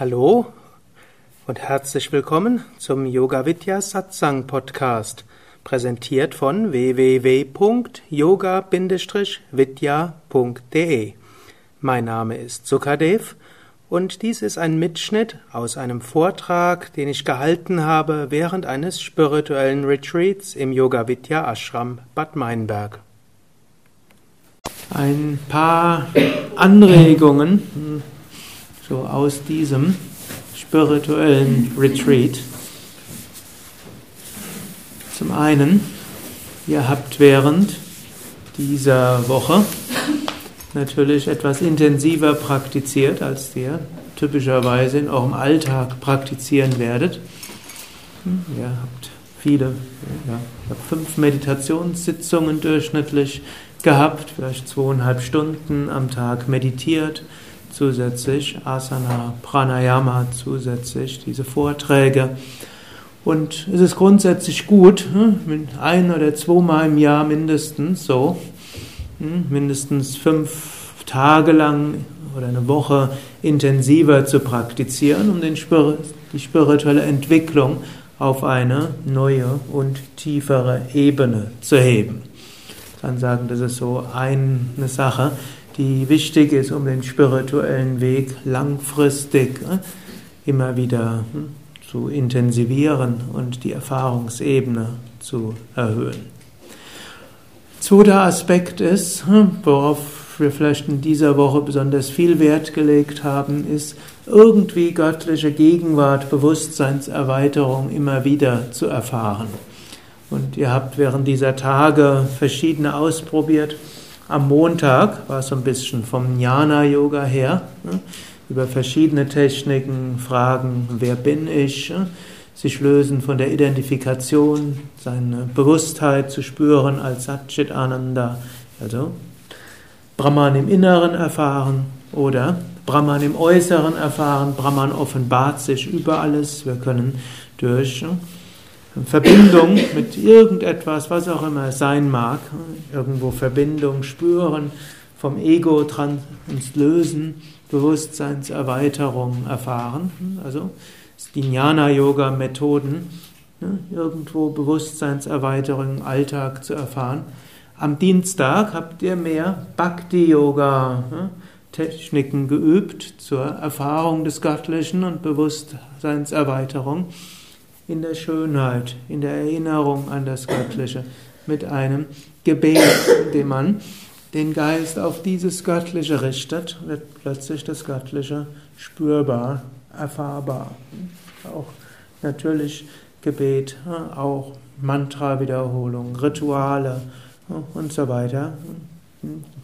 Hallo und herzlich willkommen zum Yoga Vidya Satsang Podcast, präsentiert von www.yoga-vidya.de. Mein Name ist Sukadev und dies ist ein Mitschnitt aus einem Vortrag, den ich gehalten habe während eines spirituellen Retreats im Yoga Vidya Ashram Bad Meinberg. Ein paar Anregungen so aus diesem spirituellen Retreat. Zum einen, ihr habt während dieser Woche natürlich etwas intensiver praktiziert, als ihr typischerweise in eurem Alltag praktizieren werdet. Ihr habt viele, ja, ihr habt fünf Meditationssitzungen durchschnittlich gehabt, vielleicht zweieinhalb Stunden am Tag meditiert zusätzlich Asana, Pranayama zusätzlich, diese Vorträge. Und es ist grundsätzlich gut, hm, ein oder zweimal im Jahr mindestens so, hm, mindestens fünf Tage lang oder eine Woche intensiver zu praktizieren, um den die spirituelle Entwicklung auf eine neue und tiefere Ebene zu heben. Ich kann sagen, das ist so eine Sache, die wichtig ist, um den spirituellen Weg langfristig äh, immer wieder hm, zu intensivieren und die Erfahrungsebene zu erhöhen. Zweiter Aspekt ist, hm, worauf wir vielleicht in dieser Woche besonders viel Wert gelegt haben, ist irgendwie göttliche Gegenwart, Bewusstseinserweiterung immer wieder zu erfahren. Und ihr habt während dieser Tage verschiedene ausprobiert. Am Montag war es so ein bisschen vom Jnana-Yoga her, ne, über verschiedene Techniken, Fragen, wer bin ich, ne, sich lösen von der Identifikation, seine Bewusstheit zu spüren als Satchit Ananda, also Brahman im Inneren erfahren oder Brahman im Äußeren erfahren. Brahman offenbart sich über alles. Wir können durch ne, Verbindung mit irgendetwas, was auch immer es sein mag, irgendwo Verbindung spüren, vom Ego uns lösen, Bewusstseinserweiterung erfahren. Also die Jnana-Yoga-Methoden, ne, irgendwo Bewusstseinserweiterung im Alltag zu erfahren. Am Dienstag habt ihr mehr Bhakti-Yoga. Ne, geübt zur Erfahrung des Göttlichen und Bewusstseinserweiterung in der Schönheit, in der Erinnerung an das Göttliche, mit einem Gebet, in dem man den Geist auf dieses Göttliche richtet, wird plötzlich das Göttliche spürbar, erfahrbar. Auch natürlich Gebet, auch Mantra-Wiederholung, Rituale und so weiter.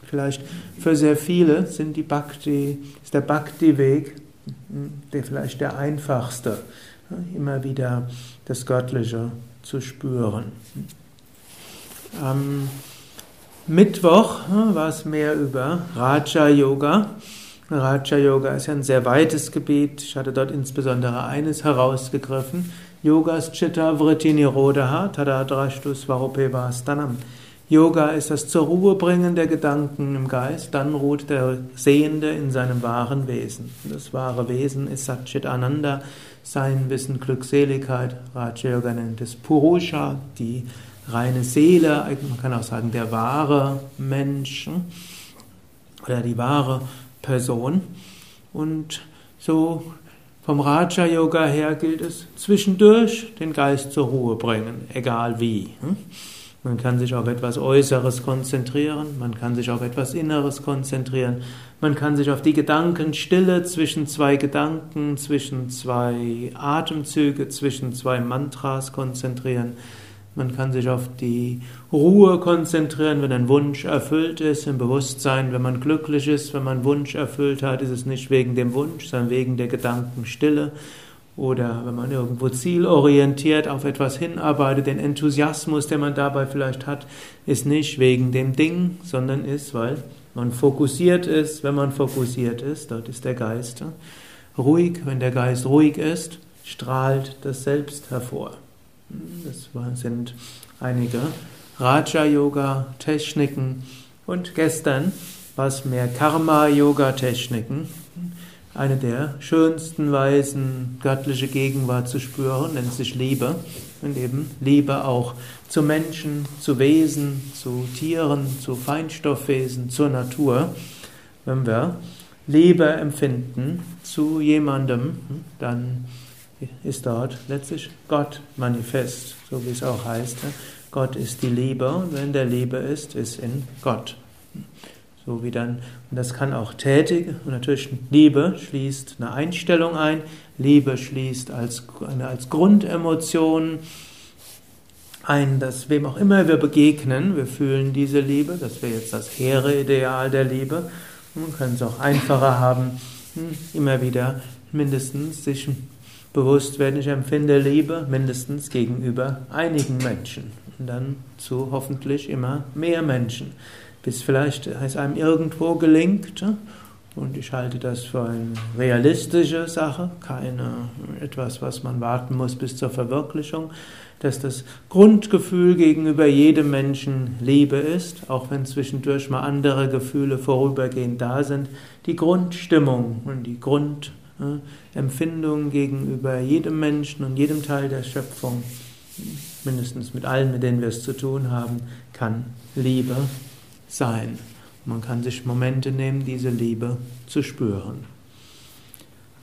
Vielleicht für sehr viele sind die Bhakti, ist der Bhakti-Weg vielleicht der einfachste immer wieder das Göttliche zu spüren. Am Mittwoch war es mehr über Raja Yoga. Raja Yoga ist ja ein sehr weites Gebiet. Ich hatte dort insbesondere eines herausgegriffen. Yogas Chitta Vritti Nirodha Tadadrashtu Svarupeva Stanam. Yoga ist das zur Ruhe bringen der Gedanken im Geist, dann ruht der Sehende in seinem wahren Wesen. Das wahre Wesen ist Satchit Ananda, sein Wissen, Glückseligkeit. Raja Yoga nennt es Purusha, die reine Seele, man kann auch sagen der wahre Mensch oder die wahre Person. Und so vom Raja Yoga her gilt es, zwischendurch den Geist zur Ruhe bringen, egal wie. Man kann sich auf etwas Äußeres konzentrieren, man kann sich auf etwas Inneres konzentrieren, man kann sich auf die Gedankenstille zwischen zwei Gedanken, zwischen zwei Atemzüge, zwischen zwei Mantras konzentrieren. Man kann sich auf die Ruhe konzentrieren, wenn ein Wunsch erfüllt ist, im Bewusstsein, wenn man glücklich ist, wenn man Wunsch erfüllt hat, ist es nicht wegen dem Wunsch, sondern wegen der Gedankenstille. Oder wenn man irgendwo zielorientiert auf etwas hinarbeitet, den Enthusiasmus, den man dabei vielleicht hat, ist nicht wegen dem Ding, sondern ist, weil man fokussiert ist. Wenn man fokussiert ist, dort ist der Geist ruhig. Wenn der Geist ruhig ist, strahlt das Selbst hervor. Das sind einige Raja-Yoga-Techniken. Und gestern war es mehr Karma-Yoga-Techniken. Eine der schönsten Weisen, göttliche Gegenwart zu spüren, nennt sich Liebe. Und eben Liebe auch zu Menschen, zu Wesen, zu Tieren, zu Feinstoffwesen, zur Natur. Wenn wir Liebe empfinden zu jemandem, dann ist dort letztlich Gott manifest, so wie es auch heißt. Gott ist die Liebe und wenn der Liebe ist, ist in Gott. So wie dann, und das kann auch tätig, und natürlich Liebe schließt eine Einstellung ein, Liebe schließt als, als Grundemotion ein, dass wem auch immer wir begegnen, wir fühlen diese Liebe, das wäre jetzt das hehre Ideal der Liebe. Man kann es auch einfacher haben, hm, immer wieder mindestens sich bewusst werden, ich empfinde Liebe mindestens gegenüber einigen Menschen. Und dann zu hoffentlich immer mehr Menschen bis vielleicht es einem irgendwo gelingt. Und ich halte das für eine realistische Sache, keine etwas, was man warten muss bis zur Verwirklichung, dass das Grundgefühl gegenüber jedem Menschen Liebe ist, auch wenn zwischendurch mal andere Gefühle vorübergehend da sind. Die Grundstimmung und die Grundempfindung gegenüber jedem Menschen und jedem Teil der Schöpfung, mindestens mit allen, mit denen wir es zu tun haben, kann Liebe sein. Man kann sich Momente nehmen, diese Liebe zu spüren.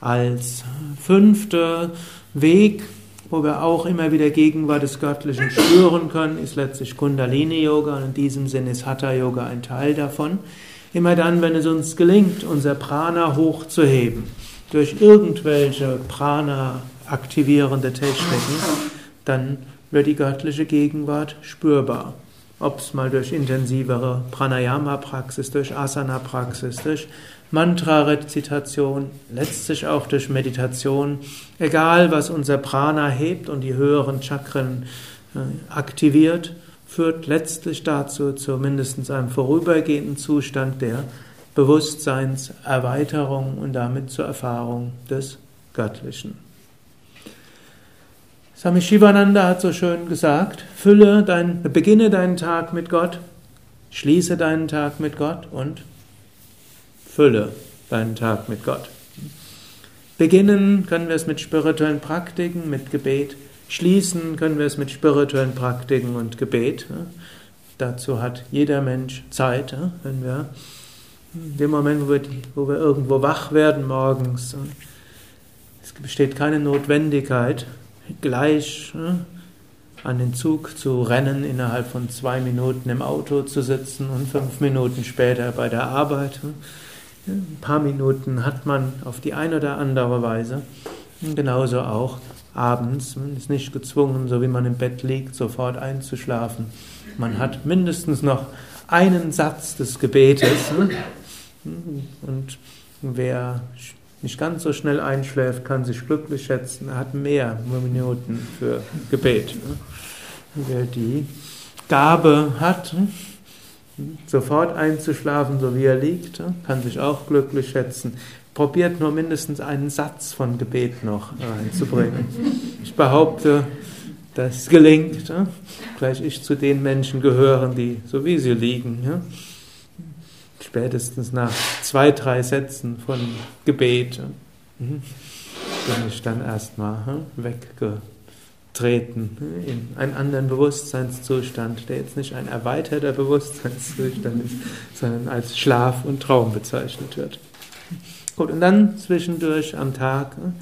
Als fünfter Weg, wo wir auch immer wieder Gegenwart des Göttlichen spüren können, ist letztlich Kundalini-Yoga und in diesem Sinne ist Hatha-Yoga ein Teil davon. Immer dann, wenn es uns gelingt, unser Prana hochzuheben, durch irgendwelche Prana-aktivierende Techniken, dann wird die göttliche Gegenwart spürbar ob es mal durch intensivere Pranayama-Praxis, durch Asana-Praxis, durch Mantra-Rezitation, letztlich auch durch Meditation, egal was unser Prana hebt und die höheren Chakren äh, aktiviert, führt letztlich dazu, zu mindestens einem vorübergehenden Zustand der Bewusstseinserweiterung und damit zur Erfahrung des Göttlichen. Swami Shivananda hat so schön gesagt, fülle dein, beginne deinen Tag mit Gott, schließe deinen Tag mit Gott und fülle deinen Tag mit Gott. Beginnen können wir es mit spirituellen Praktiken, mit Gebet. Schließen können wir es mit spirituellen Praktiken und Gebet. Dazu hat jeder Mensch Zeit, wenn wir in dem Moment, wo wir, wo wir irgendwo wach werden morgens, es besteht keine Notwendigkeit, gleich ne, an den Zug zu rennen, innerhalb von zwei Minuten im Auto zu sitzen und fünf Minuten später bei der Arbeit. Ne. Ein paar Minuten hat man auf die eine oder andere Weise. Und genauso auch abends. Man ist nicht gezwungen, so wie man im Bett liegt, sofort einzuschlafen. Man hat mindestens noch einen Satz des Gebetes. Ne. Und wer nicht ganz so schnell einschläft, kann sich glücklich schätzen, er hat mehr Minuten für Gebet. Wer die Gabe hat, sofort einzuschlafen, so wie er liegt, kann sich auch glücklich schätzen. Probiert nur mindestens einen Satz von Gebet noch reinzubringen. Ich behaupte, das gelingt. Gleich ich zu den Menschen gehören, die so wie sie liegen spätestens nach zwei, drei Sätzen von Gebet mhm, bin ich dann erstmal hm, weggetreten in einen anderen Bewusstseinszustand, der jetzt nicht ein erweiterter Bewusstseinszustand ist, sondern als Schlaf und Traum bezeichnet wird. Gut, und dann zwischendurch am Tag hm,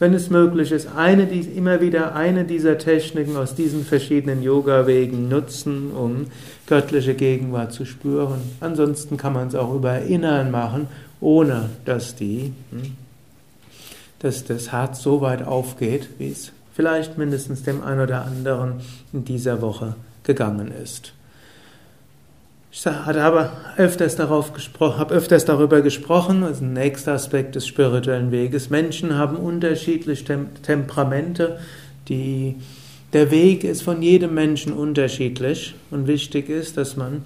wenn es möglich ist, eine, immer wieder eine dieser Techniken aus diesen verschiedenen Yoga-Wegen nutzen, um göttliche Gegenwart zu spüren. Ansonsten kann man es auch über Erinnern machen, ohne dass, die, hm, dass das Herz so weit aufgeht, wie es vielleicht mindestens dem einen oder anderen in dieser Woche gegangen ist. Ich habe öfters, darauf gesprochen, habe öfters darüber gesprochen, also ein nächster Aspekt des spirituellen Weges. Menschen haben unterschiedliche Tem Temperamente. Die, der Weg ist von jedem Menschen unterschiedlich und wichtig ist, dass man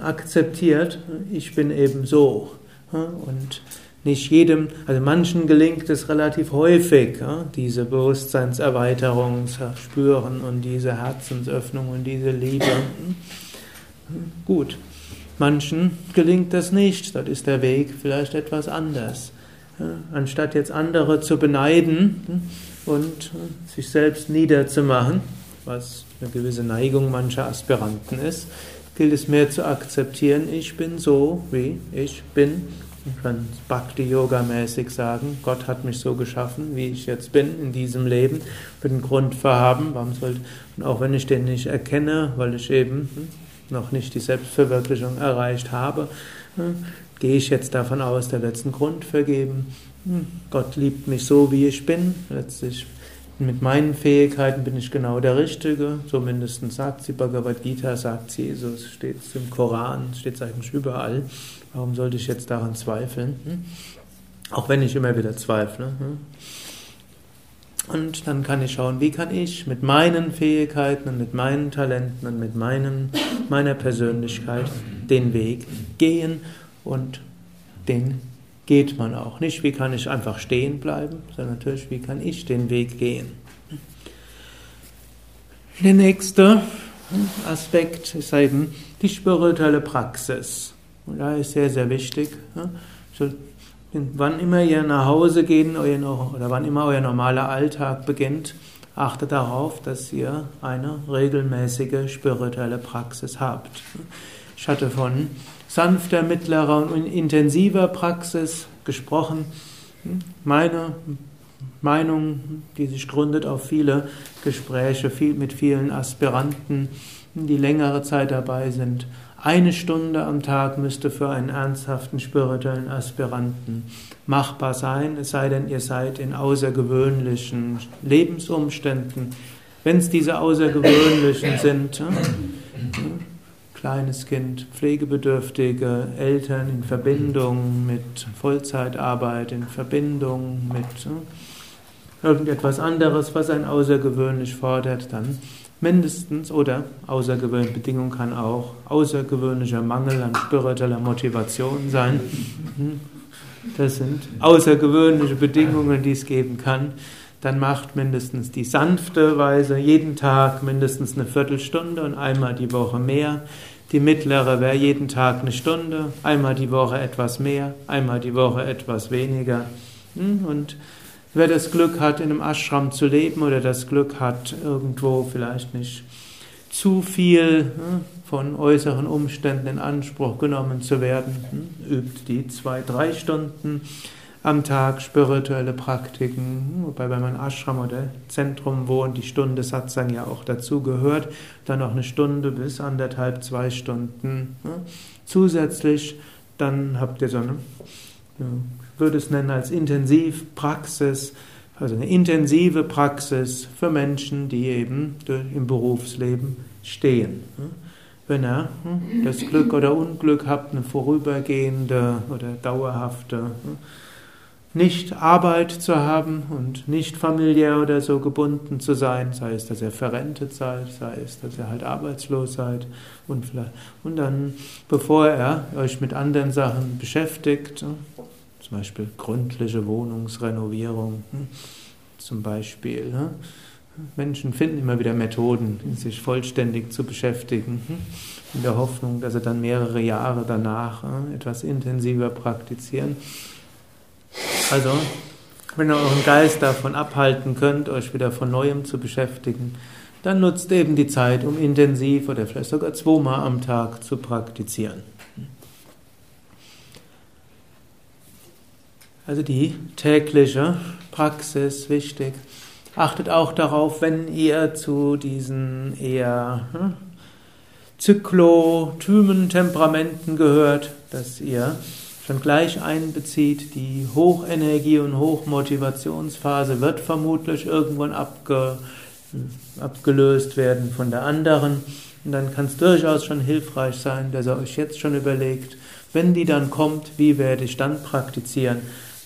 akzeptiert, ich bin eben so. Und nicht jedem, also manchen gelingt es relativ häufig, diese Bewusstseinserweiterung zu spüren und diese Herzensöffnung und diese Liebe. Gut, manchen gelingt das nicht, dort ist der Weg vielleicht etwas anders. anstatt jetzt andere zu beneiden hm, und sich selbst niederzumachen, was eine gewisse Neigung mancher Aspiranten ist, gilt es mehr zu akzeptieren, ich bin so, wie ich bin. Ich kann Bhakti-Yoga-mäßig sagen, Gott hat mich so geschaffen, wie ich jetzt bin in diesem Leben, für den Grund verhaben. Warum sollte, und auch wenn ich den nicht erkenne, weil ich eben hm, noch nicht die Selbstverwirklichung erreicht habe, hm, gehe ich jetzt davon aus, der wird einen Grund vergeben. Hm, Gott liebt mich so, wie ich bin. Letztlich mit meinen Fähigkeiten bin ich genau der Richtige, so mindestens sagt sie Bhagavad Gita, sagt Jesus, steht es im Koran, steht es eigentlich überall. Warum sollte ich jetzt daran zweifeln? Hm? Auch wenn ich immer wieder zweifle. Und dann kann ich schauen, wie kann ich mit meinen Fähigkeiten und mit meinen Talenten und mit meinem, meiner Persönlichkeit den Weg gehen und den geht man auch nicht, wie kann ich einfach stehen bleiben, sondern natürlich, wie kann ich den Weg gehen. Der nächste Aspekt ist eben die spirituelle Praxis. Und da ist sehr, sehr wichtig. Wann immer ihr nach Hause geht oder wann immer euer normaler Alltag beginnt, achtet darauf, dass ihr eine regelmäßige spirituelle Praxis habt. Ich hatte von sanfter, mittlerer und intensiver Praxis gesprochen. Meine Meinung, die sich gründet auf viele Gespräche mit vielen Aspiranten, die längere Zeit dabei sind. Eine Stunde am Tag müsste für einen ernsthaften spirituellen Aspiranten machbar sein, es sei denn, ihr seid in außergewöhnlichen Lebensumständen. Wenn es diese außergewöhnlichen sind, kleines Kind, pflegebedürftige Eltern in Verbindung mit Vollzeitarbeit, in Verbindung mit äh, irgendetwas anderes, was ein außergewöhnlich fordert, dann mindestens oder außergewöhnliche Bedingung kann auch außergewöhnlicher Mangel an spiritueller Motivation sein. Hm? Das sind außergewöhnliche Bedingungen, die es geben kann dann macht mindestens die sanfte Weise jeden Tag mindestens eine Viertelstunde und einmal die Woche mehr. Die mittlere wäre jeden Tag eine Stunde, einmal die Woche etwas mehr, einmal die Woche etwas weniger. Hm, und wer das Glück hat, in einem Ashram zu leben oder das Glück hat, irgendwo vielleicht nicht zu viel hm, von äußeren Umständen in Anspruch genommen zu werden, hm, übt die zwei, drei Stunden am Tag spirituelle Praktiken, wobei wenn man Ashram oder Zentrum wohnt, die Stunde Satsang ja auch dazu gehört, dann noch eine Stunde bis anderthalb, zwei Stunden zusätzlich, dann habt ihr so eine, würde es nennen als Intensivpraxis, also eine intensive Praxis für Menschen, die eben im Berufsleben stehen. Ne? Wenn ihr hm, das Glück oder Unglück habt, eine vorübergehende oder dauerhafte hm, nicht Arbeit zu haben und nicht familiär oder so gebunden zu sein, sei es, dass ihr verrentet seid, sei es, dass ihr halt arbeitslos seid und, und dann, bevor er euch mit anderen Sachen beschäftigt, zum Beispiel gründliche Wohnungsrenovierung, hm, zum Beispiel, hm, Menschen finden immer wieder Methoden, sich vollständig zu beschäftigen, hm, in der Hoffnung, dass sie dann mehrere Jahre danach etwas intensiver praktizieren. Also, wenn ihr euren Geist davon abhalten könnt, euch wieder von neuem zu beschäftigen, dann nutzt eben die Zeit, um intensiv oder vielleicht sogar zweimal am Tag zu praktizieren. Also die tägliche Praxis wichtig. Achtet auch darauf, wenn ihr zu diesen eher hm, Zyklotymen, Temperamenten gehört, dass ihr schon gleich einbezieht. Die Hochenergie- und Hochmotivationsphase wird vermutlich irgendwann abge, abgelöst werden von der anderen. Und dann kann es durchaus schon hilfreich sein, dass ihr euch jetzt schon überlegt, wenn die dann kommt, wie werde ich dann praktizieren,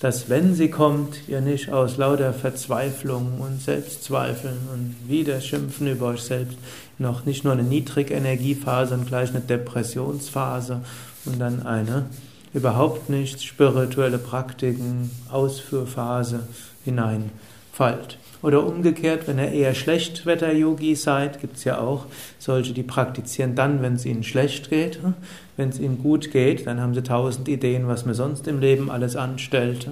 dass wenn sie kommt, ihr nicht aus lauter Verzweiflung und Selbstzweifeln und Widerschimpfen über euch selbst noch nicht nur eine Niedrigenergiephase und gleich eine Depressionsphase und dann eine überhaupt nicht spirituelle Praktiken, Ausführphase hinein fällt. Oder umgekehrt, wenn ihr eher Schlechtwetter-Yogi seid, gibt es ja auch solche, die praktizieren dann, wenn es ihnen schlecht geht. Wenn es ihnen gut geht, dann haben sie tausend Ideen, was man sonst im Leben alles anstellt.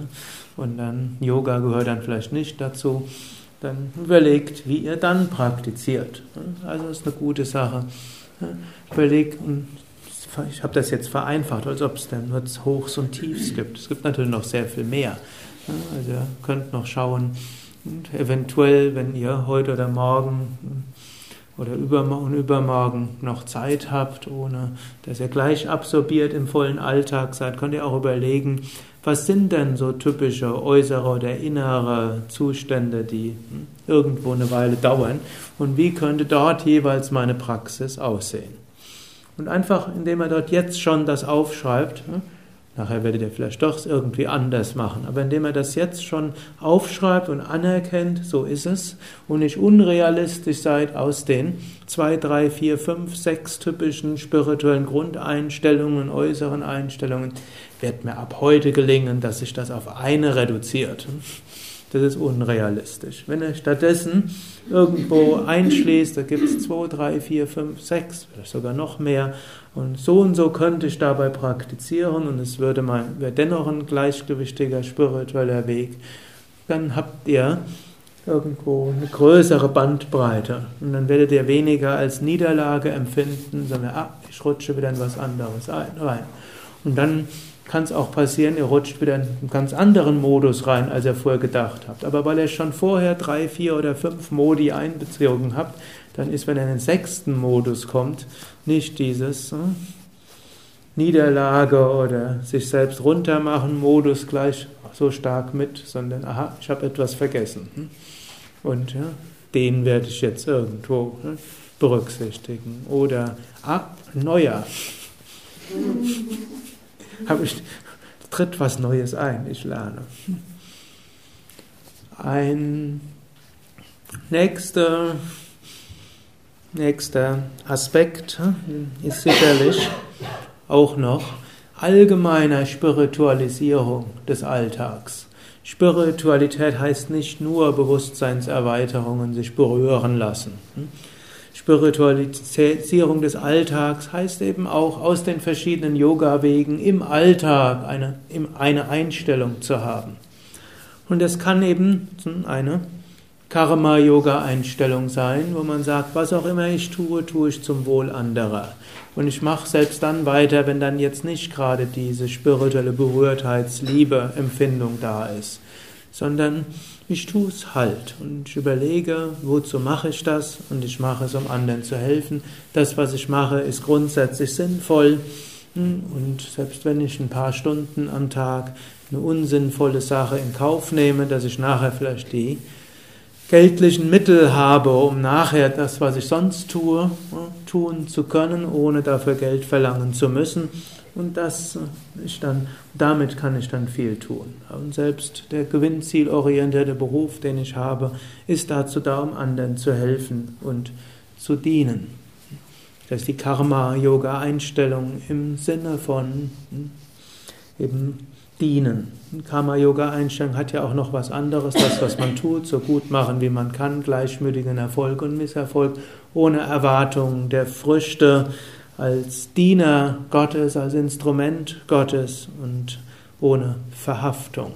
Und dann Yoga gehört dann vielleicht nicht dazu. Dann überlegt, wie ihr dann praktiziert. Also ist eine gute Sache. Überlegt, ich habe das jetzt vereinfacht, als ob es dann nur Hochs und Tiefs gibt. Es gibt natürlich noch sehr viel mehr. Also ihr könnt noch schauen, und eventuell, wenn ihr heute oder morgen oder übermorgen, noch Zeit habt, ohne dass ihr gleich absorbiert im vollen Alltag seid, könnt ihr auch überlegen, was sind denn so typische äußere oder innere Zustände, die hm, irgendwo eine Weile dauern und wie könnte dort jeweils meine Praxis aussehen. Und einfach, indem er dort jetzt schon das aufschreibt, hm, Nachher werdet ihr vielleicht doch irgendwie anders machen. Aber indem er das jetzt schon aufschreibt und anerkennt, so ist es, und nicht unrealistisch seid aus den zwei, drei, vier, fünf, sechs typischen spirituellen Grundeinstellungen, äußeren Einstellungen, wird mir ab heute gelingen, dass sich das auf eine reduziert. Das ist unrealistisch. Wenn er stattdessen irgendwo einschließt, da gibt es zwei, drei, vier, fünf, sechs, vielleicht sogar noch mehr, und so und so könnte ich dabei praktizieren und es würde mal, wäre dennoch ein gleichgewichtiger spiritueller Weg, dann habt ihr irgendwo eine größere Bandbreite und dann werdet ihr weniger als Niederlage empfinden, sondern ah, ich rutsche wieder in was anderes rein. Und dann kann es auch passieren, ihr rutscht wieder in einen ganz anderen Modus rein, als ihr vorher gedacht habt. Aber weil ihr schon vorher drei, vier oder fünf Modi einbezogen habt, dann ist, wenn er in den sechsten Modus kommt, nicht dieses hm, Niederlage oder sich selbst runtermachen Modus gleich so stark mit, sondern aha, ich habe etwas vergessen. Hm. Und ja, den werde ich jetzt irgendwo hm, berücksichtigen. Oder ah, neuer. ich, tritt was Neues ein, ich lerne. Ein nächster, nächster Aspekt ist sicherlich auch noch allgemeiner Spiritualisierung des Alltags. Spiritualität heißt nicht nur Bewusstseinserweiterung und sich berühren lassen. Spiritualisierung des Alltags heißt eben auch aus den verschiedenen Yoga-Wegen im Alltag eine, eine Einstellung zu haben. Und es kann eben eine Karma-Yoga-Einstellung sein, wo man sagt, was auch immer ich tue, tue ich zum Wohl anderer. Und ich mache selbst dann weiter, wenn dann jetzt nicht gerade diese spirituelle Berührtheitsliebe Empfindung da ist, sondern ich tue es halt und ich überlege, wozu mache ich das und ich mache es, um anderen zu helfen. Das, was ich mache, ist grundsätzlich sinnvoll hm, und selbst wenn ich ein paar Stunden am Tag eine unsinnvolle Sache in Kauf nehme, dass ich nachher vielleicht die geldlichen Mittel habe, um nachher das, was ich sonst tue, tun zu können, ohne dafür Geld verlangen zu müssen, und das ist dann, damit kann ich dann viel tun. Und selbst der gewinnzielorientierte Beruf, den ich habe, ist dazu da, um anderen zu helfen und zu dienen. Das ist die Karma-Yoga-Einstellung im Sinne von hm, eben dienen. Karma-Yoga-Einstellung hat ja auch noch was anderes, das, was man tut, so gut machen, wie man kann, gleichmütigen Erfolg und Misserfolg, ohne Erwartung der Früchte, als Diener Gottes, als Instrument Gottes und ohne Verhaftung.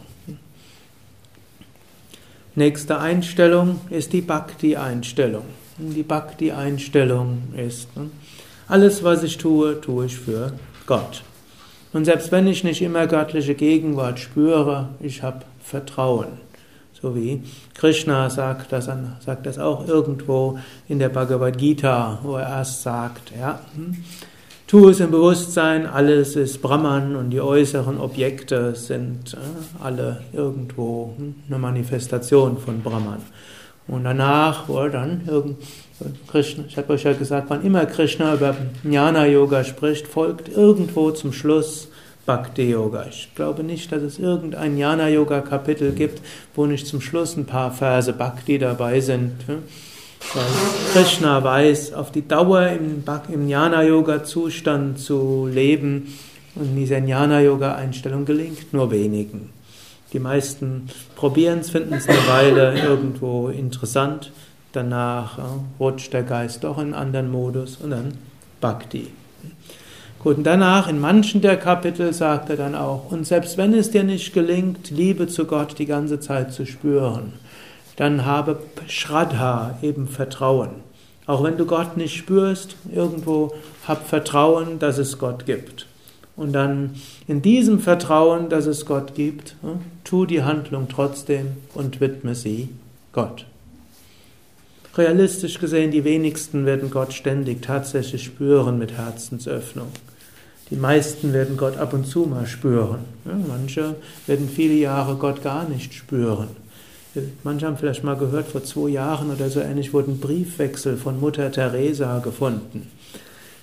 Nächste Einstellung ist die Bhakti-Einstellung. Die Bhakti-Einstellung ist, ne, alles, was ich tue, tue ich für Gott. Und selbst wenn ich nicht immer göttliche Gegenwart spüre, ich habe Vertrauen. So wie Krishna sagt das, sagt das auch irgendwo in der Bhagavad Gita, wo er erst sagt, ja, hm, tu es im Bewusstsein, alles ist Brahman und die äußeren Objekte sind äh, alle irgendwo hm, eine Manifestation von Brahman. Und danach, wo er dann irgend, Krishna, ich habe euch ja gesagt, wann immer Krishna über Jnana Yoga spricht, folgt irgendwo zum Schluss Bhakti Yoga. Ich glaube nicht, dass es irgendein Jnana Yoga Kapitel gibt, wo nicht zum Schluss ein paar Verse Bhakti dabei sind. Weil Krishna weiß, auf die Dauer im, im Jnana Yoga Zustand zu leben und in dieser Jnana Yoga Einstellung gelingt nur wenigen. Die meisten probieren es, finden es eine Weile irgendwo interessant. Danach rutscht der Geist doch in einen anderen Modus und dann Bhakti. Und danach in manchen der Kapitel sagt er dann auch, und selbst wenn es dir nicht gelingt, Liebe zu Gott die ganze Zeit zu spüren, dann habe Shraddha, eben Vertrauen. Auch wenn du Gott nicht spürst, irgendwo hab Vertrauen, dass es Gott gibt. Und dann in diesem Vertrauen, dass es Gott gibt, hm, tu die Handlung trotzdem und widme sie Gott. Realistisch gesehen, die wenigsten werden Gott ständig tatsächlich spüren mit Herzensöffnung. Die meisten werden Gott ab und zu mal spüren. Manche werden viele Jahre Gott gar nicht spüren. Manche haben vielleicht mal gehört, vor zwei Jahren oder so ähnlich wurde ein Briefwechsel von Mutter Teresa gefunden.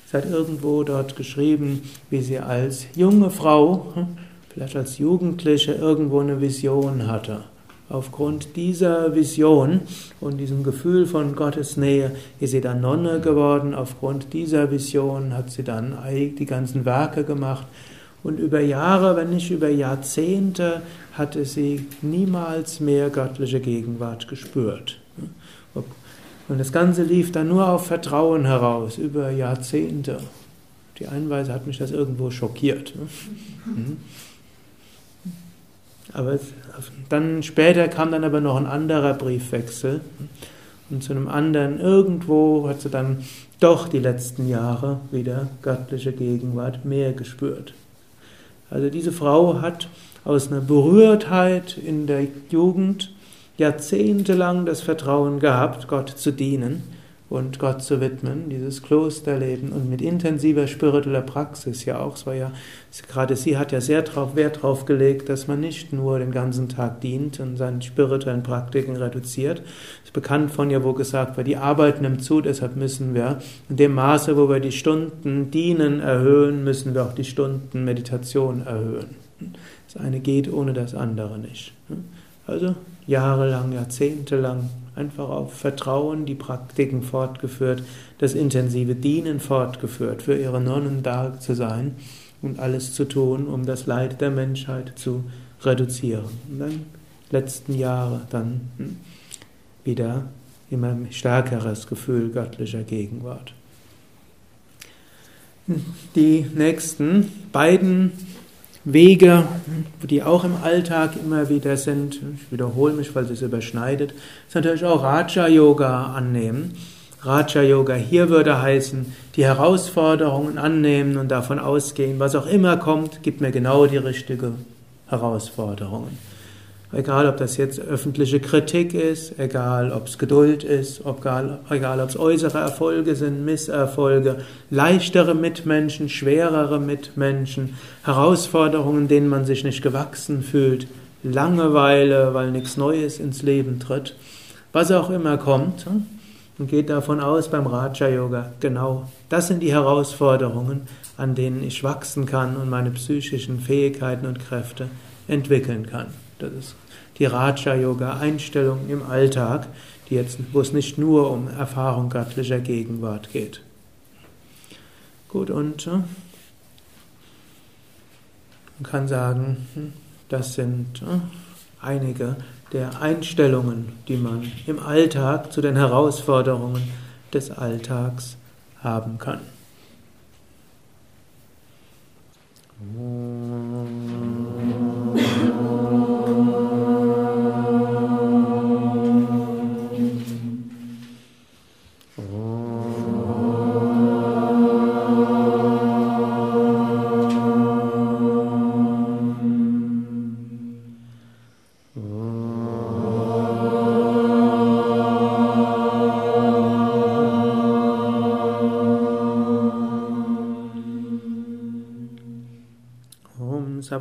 Sie hat irgendwo dort geschrieben, wie sie als junge Frau, hm, vielleicht als Jugendliche, irgendwo eine Vision hatte. Aufgrund dieser Vision und diesem Gefühl von Gottes Nähe ist sie dann Nonne geworden. Aufgrund dieser Vision hat sie dann die ganzen Werke gemacht. Und über Jahre, wenn nicht über Jahrzehnte, hatte sie niemals mehr göttliche Gegenwart gespürt. Und das Ganze lief dann nur auf Vertrauen heraus, über Jahrzehnte. Die Einweise hat mich das irgendwo schockiert. Aber dann später kam dann aber noch ein anderer Briefwechsel. Und zu einem anderen, irgendwo hat sie dann doch die letzten Jahre wieder göttliche Gegenwart mehr gespürt. Also diese Frau hat aus einer Berührtheit in der Jugend jahrzehntelang das Vertrauen gehabt, Gott zu dienen und Gott zu widmen, dieses Klosterleben und mit intensiver spiritueller Praxis ja auch. Es war ja, gerade sie hat ja sehr drauf, Wert darauf gelegt, dass man nicht nur den ganzen Tag dient und seine spirituellen Praktiken reduziert. Es ist bekannt von ihr, wo gesagt wird, die Arbeit nimmt zu, deshalb müssen wir in dem Maße, wo wir die Stunden dienen erhöhen, müssen wir auch die Stunden Meditation erhöhen. Das eine geht ohne das andere nicht. Also jahrelang, jahrzehntelang einfach auf Vertrauen die Praktiken fortgeführt, das intensive Dienen fortgeführt, für ihre Nonnen da zu sein und alles zu tun, um das Leid der Menschheit zu reduzieren. Und dann letzten Jahre dann hm, wieder immer stärkeres Gefühl göttlicher Gegenwart. Die nächsten beiden Wege, die auch im Alltag immer wieder sind, ich wiederhole mich, weil es überschneidet, ist natürlich auch Raja-Yoga annehmen. Raja-Yoga hier würde heißen, die Herausforderungen annehmen und davon ausgehen, was auch immer kommt, gibt mir genau die richtige Herausforderungen. Egal, ob das jetzt öffentliche Kritik ist, egal, ob es Geduld ist, egal, egal ob es äußere Erfolge sind, Misserfolge, leichtere Mitmenschen, schwerere Mitmenschen, Herausforderungen, denen man sich nicht gewachsen fühlt, Langeweile, weil nichts Neues ins Leben tritt, was auch immer kommt. Hm? Und geht davon aus beim Raja Yoga, genau, das sind die Herausforderungen, an denen ich wachsen kann und meine psychischen Fähigkeiten und Kräfte entwickeln kann. Das ist die Raja-Yoga-Einstellung im Alltag, die jetzt, wo es nicht nur um Erfahrung göttlicher Gegenwart geht. Gut, und äh, man kann sagen, hm, das sind äh, einige der Einstellungen, die man im Alltag zu den Herausforderungen des Alltags haben kann.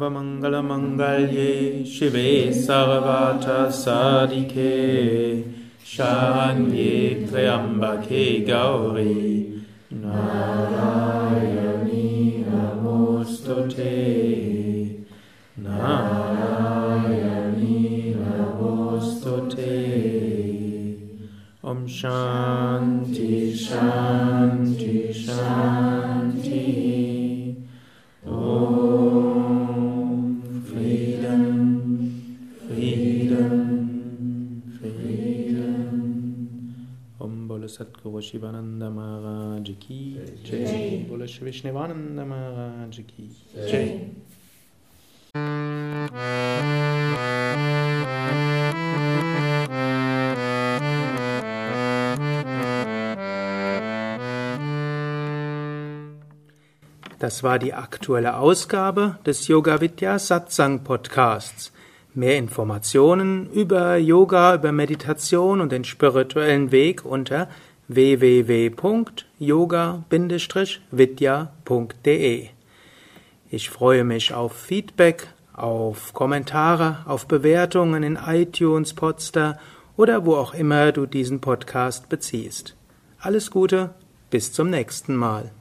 सर्वमङ्गलमङ्गल्ये शिवे सर्वार्थसाधिके शरण्ये त्र्यम्बके Gauri Shivananda Maharaj Ki Jai. Bolo Vishnevananda Maharaj Ki Jai. Das war die aktuelle Ausgabe des Yoga Vidya Satsang Podcasts. Mehr Informationen über Yoga, über Meditation und den spirituellen Weg unter www.yoga-vidya.de. Ich freue mich auf Feedback, auf Kommentare, auf Bewertungen in iTunes, Podster oder wo auch immer du diesen Podcast beziehst. Alles Gute, bis zum nächsten Mal.